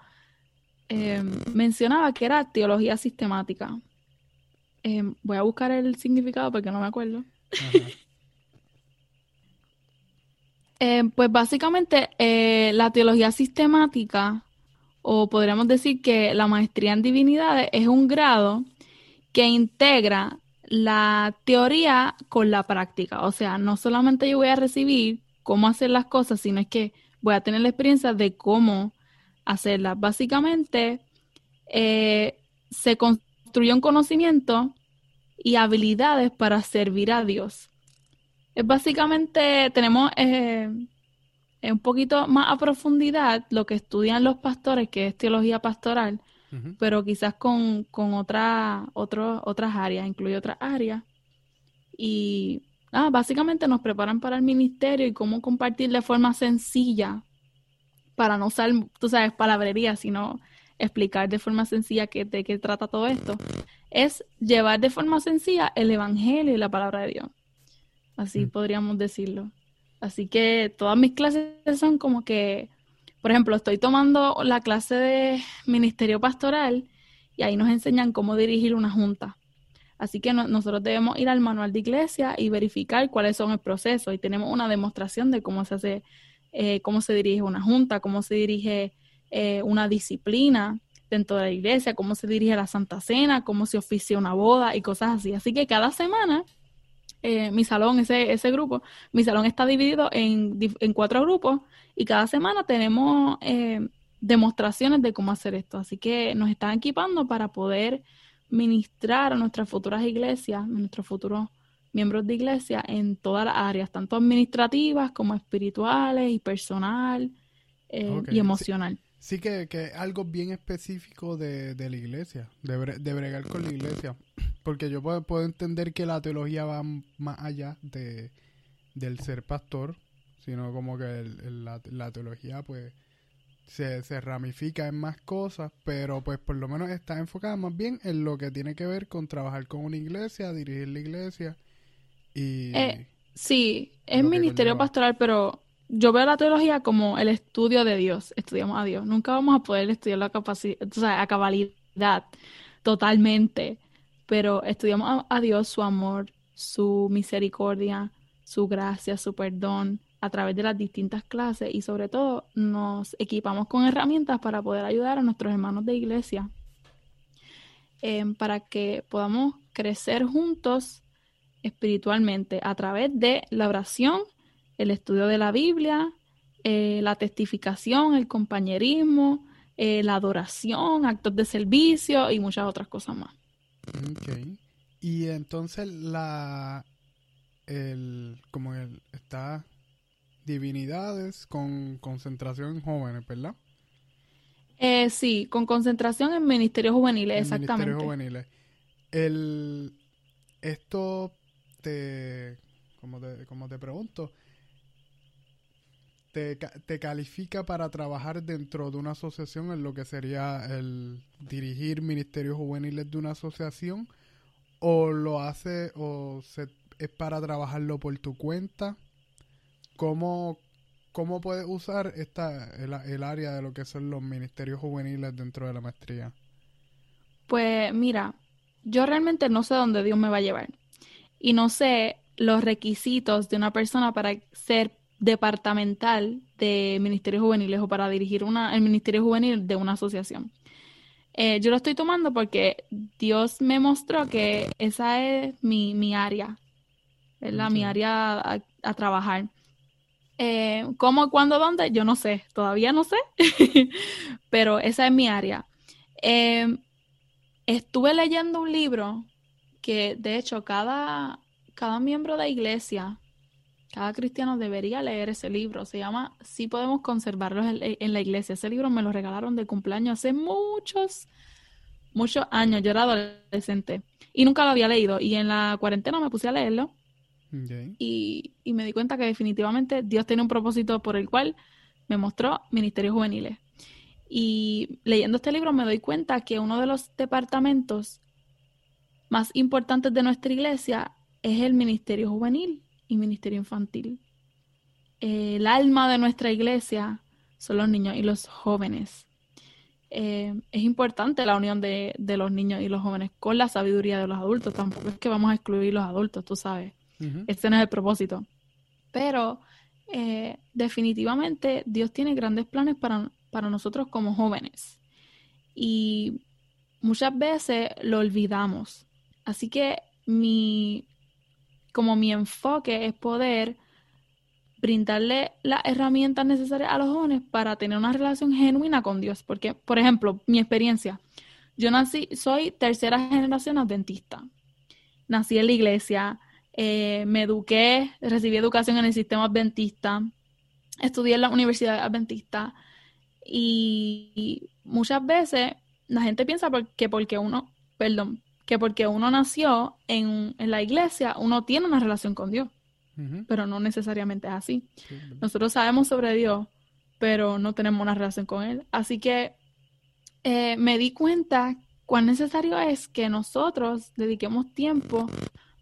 em, mencionaba que era teología sistemática. Em, voy a buscar el significado porque no me acuerdo. Em, pues básicamente eh, la teología sistemática, o podríamos decir que la maestría en divinidades es un grado que integra la teoría con la práctica. O sea, no solamente yo voy a recibir cómo hacer las cosas, sino es que voy a tener la experiencia de cómo hacerlas. Básicamente, eh, se construye un conocimiento y habilidades para servir a Dios. Es básicamente, tenemos eh, un poquito más a profundidad lo que estudian los pastores, que es teología pastoral, pero quizás con, con otra, otras áreas, incluye otras áreas. Y ah, básicamente nos preparan para el ministerio y cómo compartir de forma sencilla, para no usar, tú sabes, palabrería, sino explicar de forma sencilla qué, de qué trata todo esto, es llevar de forma sencilla el Evangelio y la palabra de Dios. Así mm. podríamos decirlo. Así que todas mis clases son como que, por ejemplo, estoy tomando la clase de ministerio pastoral y ahí nos enseñan cómo dirigir una junta. Así que nosotros debemos ir al manual de iglesia y verificar cuáles son el proceso. Y tenemos una demostración de cómo se hace, eh, cómo se dirige una junta, cómo se dirige eh, una disciplina dentro de la iglesia, cómo se dirige la Santa Cena, cómo se oficia una boda y cosas así. Así que cada semana eh, mi salón, ese, ese grupo, mi salón está dividido en, en cuatro grupos y cada semana tenemos demostraciones de cómo hacer esto. Así que nos están equipando para poder ministrar a nuestras futuras iglesias, a nuestros futuros miembros de iglesia en todas las áreas, tanto administrativas como espirituales y personal eh, y emocional. Sí, que, que algo bien específico de, de la iglesia, de, de, bregar con la iglesia. Porque yo puedo, puedo, entender que la teología va más allá de, del ser pastor, sino como que la, la teología pues se, se ramifica en más cosas, pero pues por lo menos está enfocada más bien en lo que tiene que ver con trabajar con una iglesia, dirigir la iglesia y... Eh, sí, es ministerio pastoral, pero yo veo la teología como el estudio de Dios, estudiamos a Dios. Nunca vamos a poder estudiar la capacidad, o sea, a cabalidad totalmente, pero estudiamos a Dios, su amor, su misericordia, su gracia, su perdón, a través de las distintas clases y sobre todo nos equipamos con herramientas para poder ayudar a nuestros hermanos de iglesia em, para que podamos crecer juntos espiritualmente a través de la oración el estudio de la Biblia, eh, la testificación, el compañerismo, eh, la adoración, actos de servicio y muchas otras cosas más. Okay. Y entonces la el como el está divinidades con concentración en jóvenes, ¿verdad? Eh, sí, con concentración en ministerios juveniles, exactamente. Ministerios juveniles. El, esto te, como te, como te pregunto, te, te califica para trabajar dentro de una asociación en lo que sería el dirigir ministerios juveniles de una asociación o lo hace o es para trabajarlo por tu cuenta. ¿Cómo, cómo puedes usar esta, el, el área de lo que son los ministerios juveniles dentro de la maestría? Pues mira, yo realmente no sé dónde Dios me va a llevar y no sé los requisitos de una persona para ser departamental de ministerios juveniles o para dirigir una, el ministerio juvenil de una asociación. Eh, yo lo estoy tomando porque Dios me mostró que esa es mi, mi área, ¿verdad? Mi área a, trabajar. Eh, ¿Cómo, cuándo, dónde? Yo no sé, todavía no sé, pero esa es mi área. Eh, estuve leyendo un libro que, de hecho, cada, cada miembro de iglesia, cada cristiano debería leer ese libro. Se llama Si podemos conservarlos en, la iglesia. Ese libro me lo regalaron de cumpleaños hace muchos, muchos años. Yo era adolescente y nunca lo había leído. Y en la cuarentena me puse a leerlo. Y, y me di cuenta que definitivamente Dios tiene un propósito por el cual me mostró ministerios juveniles. Y leyendo este libro me doy cuenta que uno de los departamentos más importantes de nuestra iglesia es el ministerio juvenil y ministerio infantil. el alma de nuestra iglesia son los niños y los jóvenes. Eh, es importante la unión de, los niños y los jóvenes con la sabiduría de los adultos. Tampoco es que vamos a excluir los adultos, tú sabes. Este no es el propósito. Pero eh, definitivamente Dios tiene grandes planes para, para nosotros como jóvenes. Y muchas veces lo olvidamos. Así que mi, como mi enfoque es poder brindarle las herramientas necesarias a los jóvenes para tener una relación genuina con Dios. Porque, por ejemplo, mi experiencia, yo nací, soy tercera generación adventista. Nací en la iglesia, eh, me eduqué, recibí educación en el sistema adventista, estudié en la universidad adventista y, muchas veces la gente piensa que porque uno, perdón, que porque uno nació en, la iglesia, uno tiene una relación con Dios. Pero no necesariamente es así. Nosotros sabemos sobre Dios, pero no tenemos una relación con Él. Así que eh, me di cuenta cuán necesario es que nosotros dediquemos tiempo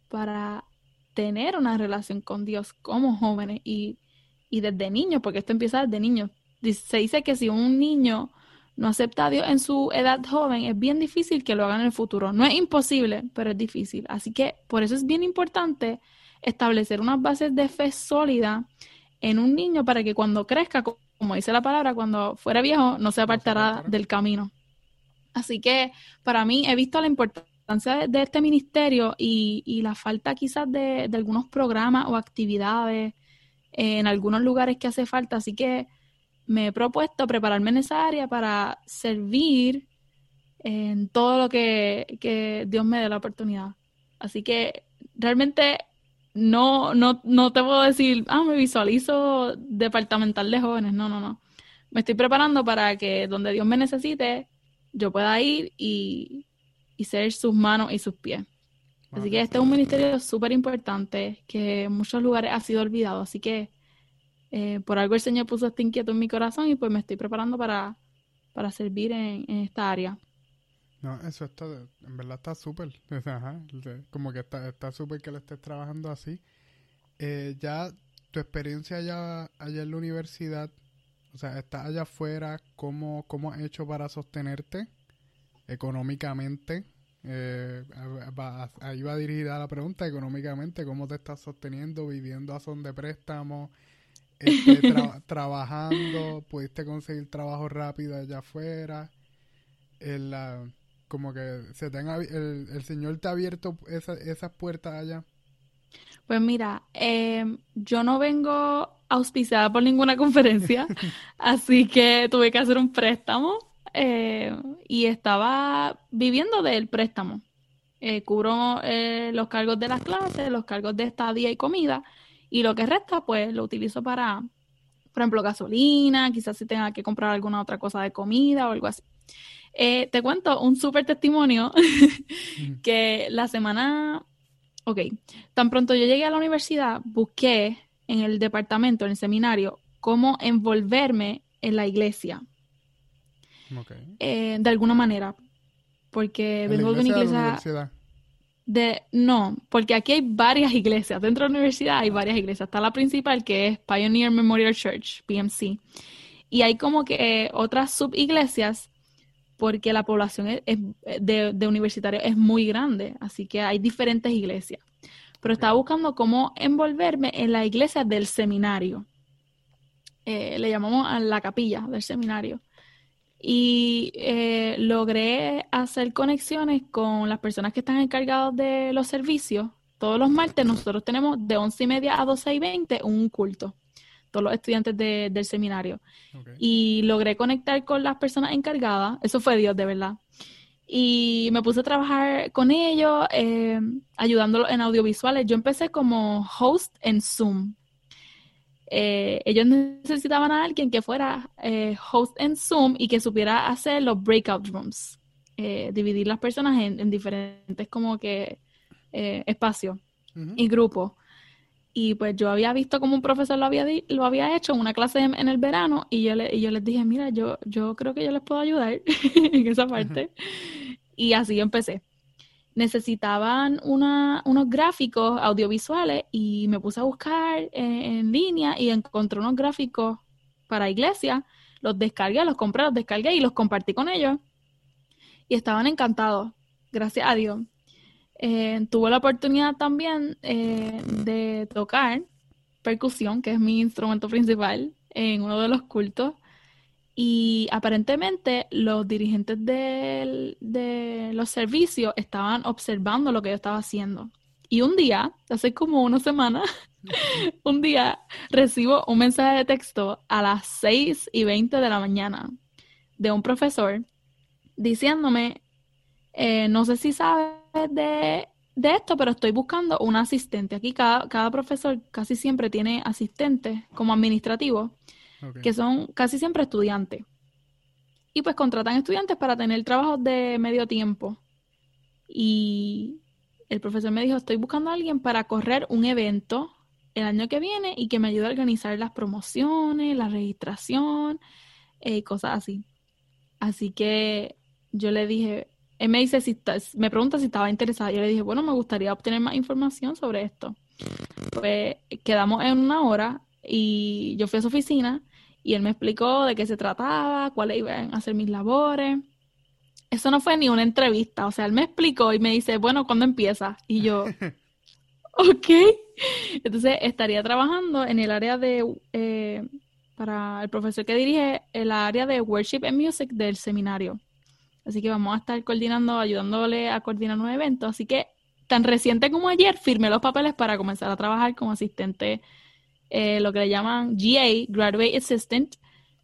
para tener una relación con Dios como jóvenes y, y desde niños, porque esto empieza desde niños. Se dice que si un niño no acepta a Dios en su edad joven, es bien difícil que lo haga en el futuro. No es imposible, pero es difícil. Así que por eso es bien importante establecer unas bases de fe sólida en un niño para que cuando crezca, como dice la palabra, cuando fuera viejo, no se apartará del camino. Así que para mí he visto la importancia de, este ministerio y, la falta quizás de, de algunos programas o actividades en algunos lugares que hace falta. Así que me he propuesto prepararme en esa área para servir en todo lo que, Dios me dé la oportunidad. Así que realmente no, no, no te puedo decir, ah, me visualizo departamental de jóvenes. No, no, no. Me estoy preparando para que donde Dios me necesite, yo pueda ir y, y ser sus manos y sus pies. Así que este es un ministerio súper importante que en muchos lugares ha sido olvidado. Así que eh, por algo el Señor puso este inquieto en mi corazón y pues me estoy preparando para, para servir en, esta área. No, eso está, en verdad está súper. como que está súper que lo estés trabajando así. Eh, ya tu experiencia allá, allá en la universidad, o sea, estás allá afuera, ¿cómo, cómo has hecho para sostenerte económicamente? Eh, ahí va dirigida la pregunta, económicamente, ¿cómo te estás sosteniendo viviendo a son de préstamo? Este, trabajando, pudiste conseguir trabajo rápido allá afuera, el, como que se tenga, el, el Señor te ha abierto esas puertas allá. Pues mira, em, yo no vengo auspiciada por ninguna conferencia, así que tuve que hacer un préstamo eh, y estaba viviendo del préstamo. Eh, cubro eh, los cargos de las clases, los cargos de estadía y comida, y lo que resta, pues lo utilizo para, por ejemplo, gasolina, quizás si tenga que comprar alguna otra cosa de comida o algo así. te cuento un súper testimonio que la semana, ok, tan pronto yo llegué a la universidad, busqué en el departamento, en el seminario, cómo envolverme en la iglesia. Eh, de alguna manera. Porque vengo de una iglesia. De, no, porque aquí hay varias iglesias. Dentro de la universidad hay varias iglesias. Está la principal que es Pioneer Memorial Church, PMC. Y hay como que otras subiglesias porque la población de, de universitarios es muy grande. Así que hay diferentes iglesias pero estaba buscando cómo envolverme en la iglesia del seminario. Eh, le llamamos a la capilla del seminario. Y eh, logré hacer conexiones con las personas que están encargadas de los servicios. Todos los martes nosotros tenemos de once y media a doce y veinte un culto todos los estudiantes del seminario. Y logré conectar con las personas encargadas. Eso fue Dios, de verdad y me puse a trabajar con ellos, eh, ayudándolos en audiovisuales. Yo empecé como host en Zoom. Eh, ellos necesitaban a alguien que fuera eh, host en Zoom y que supiera hacer los breakout rooms, dividir las personas en, diferentes como que espacios y grupos. Y pues yo había visto como un profesor lo había, lo había hecho en una clase en, el verano y yo, le, y yo les dije, mira, yo, yo creo que yo les puedo ayudar en esa parte. Y así empecé. Necesitaban una, unos gráficos audiovisuales y me puse a buscar en, línea y encontré unos gráficos para iglesia. Los descargué, los compré, los descargué y los compartí con ellos. Y estaban encantados, gracias a Dios. Eh, tuve la oportunidad también eh, de tocar percusión, que es mi instrumento principal, en uno de los cultos. Y aparentemente los dirigentes de los servicios estaban observando lo que yo estaba haciendo. Y un día, hace como una semana, un día recibo un mensaje de texto a las 6 y 20 de la mañana de un profesor diciéndome, eh, no sé si sabes de, esto, pero estoy buscando un asistente. Aquí cada, cada profesor casi siempre tiene asistentes como administrativos, que son casi siempre estudiantes. Y pues contratan estudiantes para tener trabajos de medio tiempo. Y el profesor me dijo, estoy buscando a alguien para correr un evento el año que viene y que me ayude a organizar las promociones, la registración, eh, cosas así. Así que yo le dije, él me dice si me pregunta si estaba interesada. Yo le dije, bueno, me gustaría obtener más información sobre esto. Pues quedamos en una hora y yo fui a su oficina y él me explicó de qué se trataba, cuáles iban a ser mis labores. Eso no fue ni una entrevista, o sea, él me explicó y me dice, bueno, ¿cuándo empieza? Y yo, ok. Entonces estaría trabajando en el área de, eh, para el profesor que dirige, el área de Worship and Music del seminario. Así que vamos a estar coordinando, ayudándole a coordinar un evento. Así que tan reciente como ayer firmé los papeles para comenzar a trabajar como asistente, eh, lo que le llaman GA, Graduate Assistant,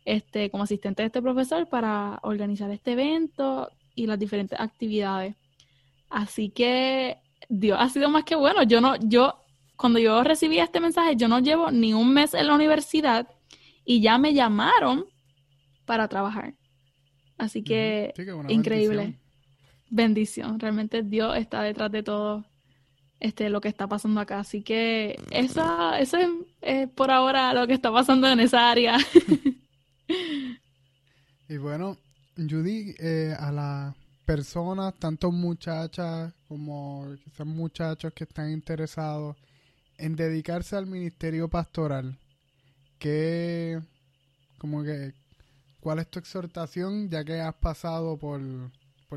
este, como asistente de este profesor para organizar este evento y las diferentes actividades. Así que Dios ha sido más que bueno. Yo no, yo, cuando yo recibí este mensaje, yo no llevo ni un mes en la universidad y ya me llamaron para trabajar. Así que increíble. Bendición. Realmente Dios está detrás de todo este, lo que está pasando acá. Así que eso, eso es por ahora lo que está pasando en esa área. y bueno, Judy, eh, a las personas, tanto muchachas como quizás muchachos que están interesados en dedicarse al ministerio pastoral, ¿qué, como que, ¿Cuál es tu exhortación ya que has pasado por,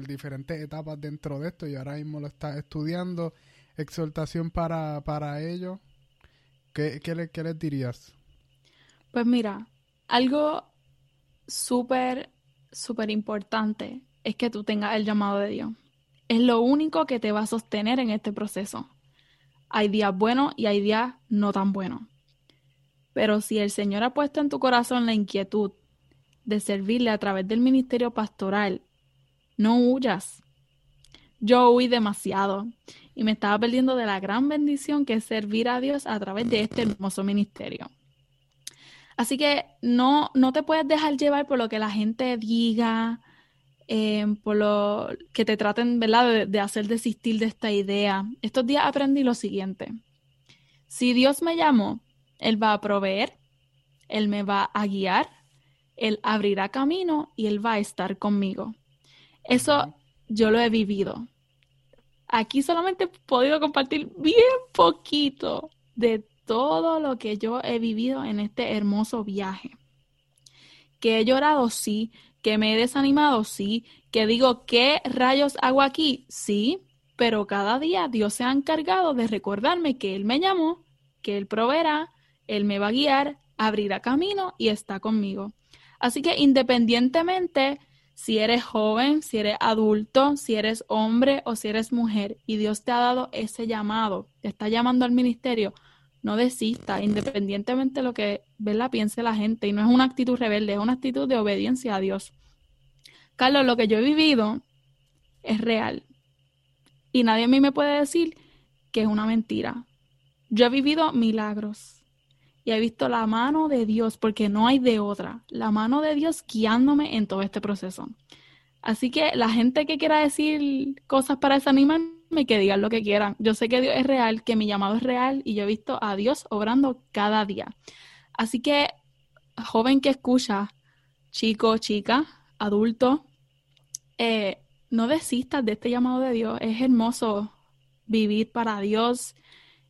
diferentes etapas dentro de esto y ahora mismo lo estás estudiando? ¿Exhortación para, para ellos? ¿Qué, qué, les dirías? Pues mira, algo súper, súper importante es que tú tengas el llamado de Dios. Es lo único que te va a sostener en este proceso. Hay días buenos y hay días no tan buenos. Pero si el Señor ha puesto en tu corazón la inquietud de servirle a través del ministerio pastoral, no huyas. Yo huí demasiado y me estaba perdiendo de la gran bendición que es servir a Dios a través de este hermoso ministerio. Así que no, no te puedes dejar llevar por lo que la gente diga, eh, por lo que te traten ¿verdad? De, hacer desistir de esta idea. Estos días aprendí lo siguiente. Si Dios me llamó, Él va a proveer, Él me va a guiar, Él abrirá camino y Él va a estar conmigo. Eso yo lo he vivido. Aquí solamente he podido compartir bien poquito de todo lo que yo he vivido en este hermoso viaje. Que he llorado, sí. Que me he desanimado, sí. Que digo, ¿qué rayos hago aquí? Sí. Pero cada día Dios se ha encargado de recordarme que Él me llamó, que Él proveerá, Él me va a guiar, abrirá camino y está conmigo. Así que independientemente si eres joven, si eres adulto, si eres hombre o si eres mujer y Dios te ha dado ese llamado, te está llamando al ministerio, no desista, independientemente de lo que ¿verdad? piense la gente. Y no es una actitud rebelde, es una actitud de obediencia a Dios. Carlos, lo que yo he vivido es real. Y nadie a mí me puede decir que es una mentira. Yo he vivido milagros y he visto la mano de Dios, porque no hay de otra, la mano de Dios guiándome en todo este proceso. Así que la gente que quiera decir cosas para desanimarme, que digan lo que quieran. Yo sé que Dios es real, que mi llamado es real y yo he visto a Dios obrando cada día. Así que, joven que escucha, chico, chica, adulto, eh, no desistas de este llamado de Dios. Es hermoso vivir para Dios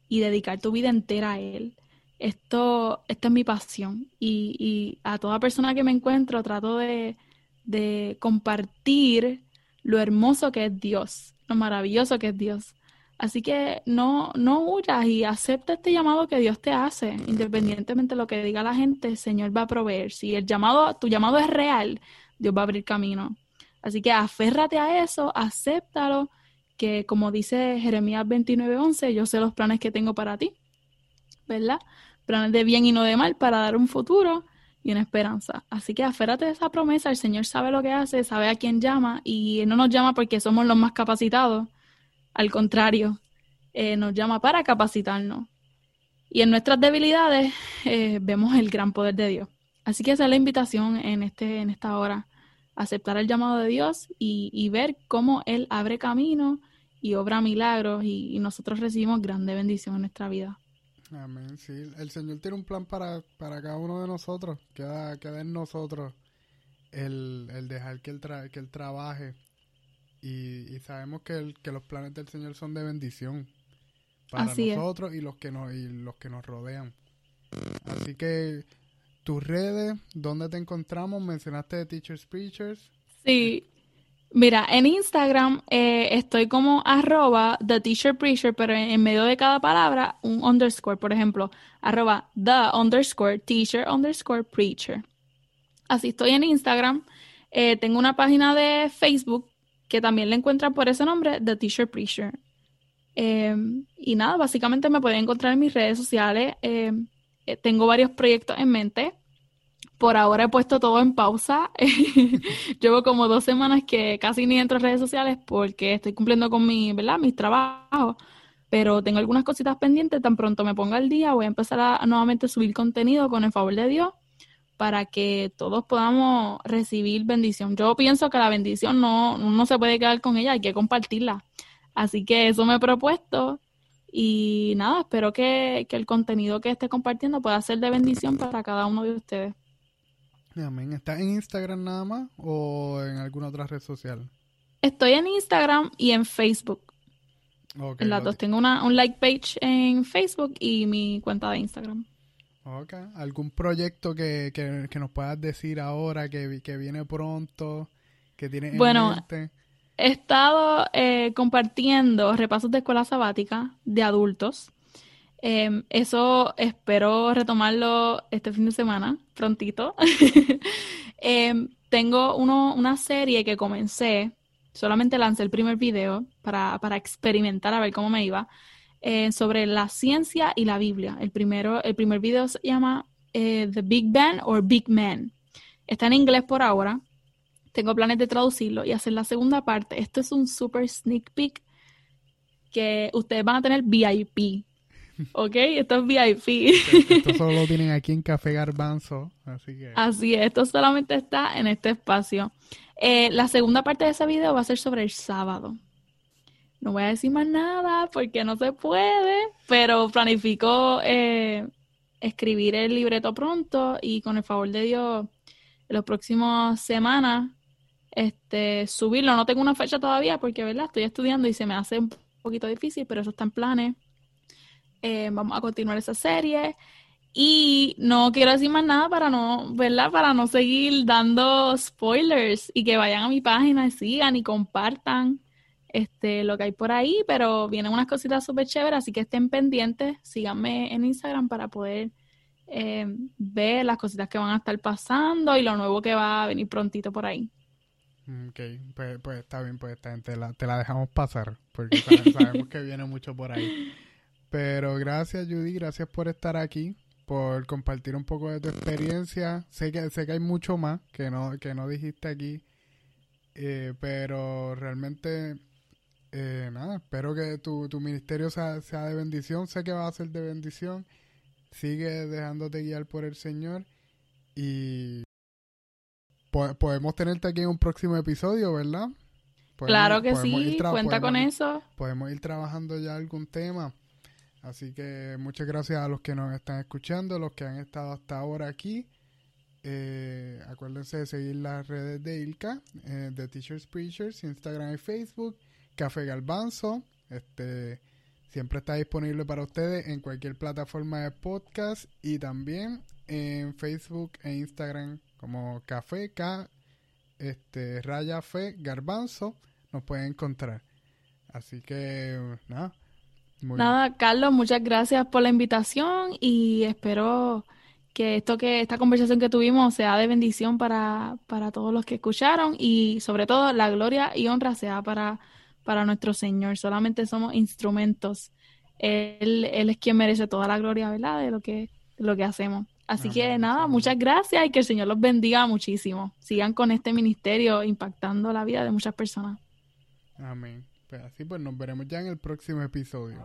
y dedicar tu vida entera a Él. Esto, esta es mi pasión y, y, a toda persona que me encuentro trato de, de compartir lo hermoso que es Dios lo maravilloso que es Dios. Así que no, no huyas y acepta este llamado que Dios te hace, independientemente de lo que diga la gente, el Señor va a proveer. Si el llamado, tu llamado es real, Dios va a abrir camino. Así que aférrate a eso, acéptalo, que como dice Jeremías 29:11, yo sé los planes que tengo para ti, ¿verdad? Planes de bien y no de mal para dar un futuro y una esperanza. Así que aférrate de esa promesa, el Señor sabe lo que hace, sabe a quién llama y no nos llama porque somos los más capacitados, al contrario, eh, nos llama para capacitarnos. Y en nuestras debilidades eh, vemos el gran poder de Dios. Así que esa es la invitación en, este, en esta hora, aceptar el llamado de Dios y, ver cómo Él abre camino y obra milagros y nosotros recibimos grande bendición en nuestra vida. Amén, sí. El Señor tiene un plan para, para cada uno de nosotros. Queda, queda en nosotros el, el dejar que Él, que él trabaje. Y, sabemos que, el, que los planes del Señor son de bendición para nosotros y los, que nos, y los que nos rodean. Así que tus redes, ¿dónde te encontramos? Mencionaste de Teachers Preachers. Sí, Mira, en Instagram eh, estoy como arroba the teacher preacher, pero en, medio de cada palabra un underscore, por ejemplo, arroba the underscore teacher underscore preacher. Así estoy en Instagram. Eh, tengo una página de Facebook que también le encuentran por ese nombre, The Teacher Preacher. Em, y nada, básicamente me pueden encontrar en mis redes sociales. Em, eh, tengo varios proyectos en mente por ahora he puesto todo en pausa. Llevo como dos semanas que casi ni entro a redes sociales porque estoy cumpliendo con mi, ¿verdad? mis trabajos. Pero tengo algunas cositas pendientes. Tan pronto me ponga al día, voy a empezar a, nuevamente subir contenido con el favor de Dios para que todos podamos recibir bendición. Yo pienso que la bendición no, no se puede quedar con ella, hay que compartirla. Así que eso me he propuesto y nada, espero que, que el contenido que esté compartiendo pueda ser de bendición para cada uno de ustedes. Amén. ¿Está en Instagram nada más o en alguna otra red social? Estoy en Instagram y en Facebook. en las dos. Tengo una, un like page en Facebook y mi cuenta de Instagram. Ok. ¿Algún proyecto que, que, nos puedas decir ahora que, que viene pronto? Que tiene en bueno, he estado eh, compartiendo repasos de escuela sabática de adultos. Em, eso espero retomarlo este fin de semana, prontito. Em, tengo uno, una serie que comencé, solamente lancé el primer video para, para, experimentar a ver cómo me iba. eh, sobre la ciencia y la Biblia. El, primero, el primer video se llama eh, The Big Bang or Big Man. Está en inglés por ahora. Tengo planes de traducirlo y hacer la segunda parte. Esto es un super sneak peek que ustedes van a tener VIP. ¿Ok? Esto es VIP. Esto solo lo tienen aquí en Café Garbanzo. Así que. Así es, esto solamente está en este espacio. Eh, la segunda parte de ese video va a ser sobre el sábado. No voy a decir más nada porque no se puede, pero planifico eh, escribir el libreto pronto y con el favor de Dios, en las próximas semanas, este, subirlo. No tengo una fecha todavía porque, ¿verdad? Estoy estudiando y se me hace un poquito difícil, pero eso está en planes. Eh, vamos a continuar esa serie. Y no quiero decir más nada para no, ¿verdad? Para no seguir dando spoilers y que vayan a mi página y sigan y compartan este, lo que hay por ahí, pero vienen unas cositas súper chéveres, así que estén pendientes, síganme en Instagram para poder eh, ver las cositas que van a estar pasando y lo nuevo que va a venir prontito por ahí. Ok, pues, pues está bien, pues te la, te la dejamos pasar, porque sabemos que viene mucho por ahí. Pero gracias Judy, gracias por estar aquí, por compartir un poco de tu experiencia. Sé que, sé que hay mucho más que no, que no dijiste aquí, eh, pero realmente, eh, nada, espero que tu, tu ministerio sea, sea de bendición. Sé que va a ser de bendición. Sigue dejándote guiar por el Señor y podemos tenerte aquí en un próximo episodio, ¿verdad? claro que sí, cuenta con eso. Podemos ir trabajando ya algún tema. Así que muchas gracias a los que nos están escuchando, los que han estado hasta ahora aquí. Eh, acuérdense de seguir las redes de ILCA, eh, Teachers Preachers, Instagram y Facebook, Café Galbanzo. Este siempre está disponible para ustedes en cualquier plataforma de podcast y también en Facebook e Instagram como Café K, este, Raya Fe Garbanzo, nos pueden encontrar. Así que nada Nada, Carlos, muchas gracias por la invitación y espero que esto que esta conversación que tuvimos sea de bendición para, para todos los que escucharon y sobre todo la gloria y honra sea para, para nuestro Señor. Solamente somos instrumentos. Él, él es quien merece toda la gloria, ¿verdad? De lo que, lo que hacemos. Así que nada, muchas gracias y que el Señor los bendiga muchísimo. Sigan con este ministerio impactando la vida de muchas personas. Amén. Así pues nos veremos ya en el próximo episodio.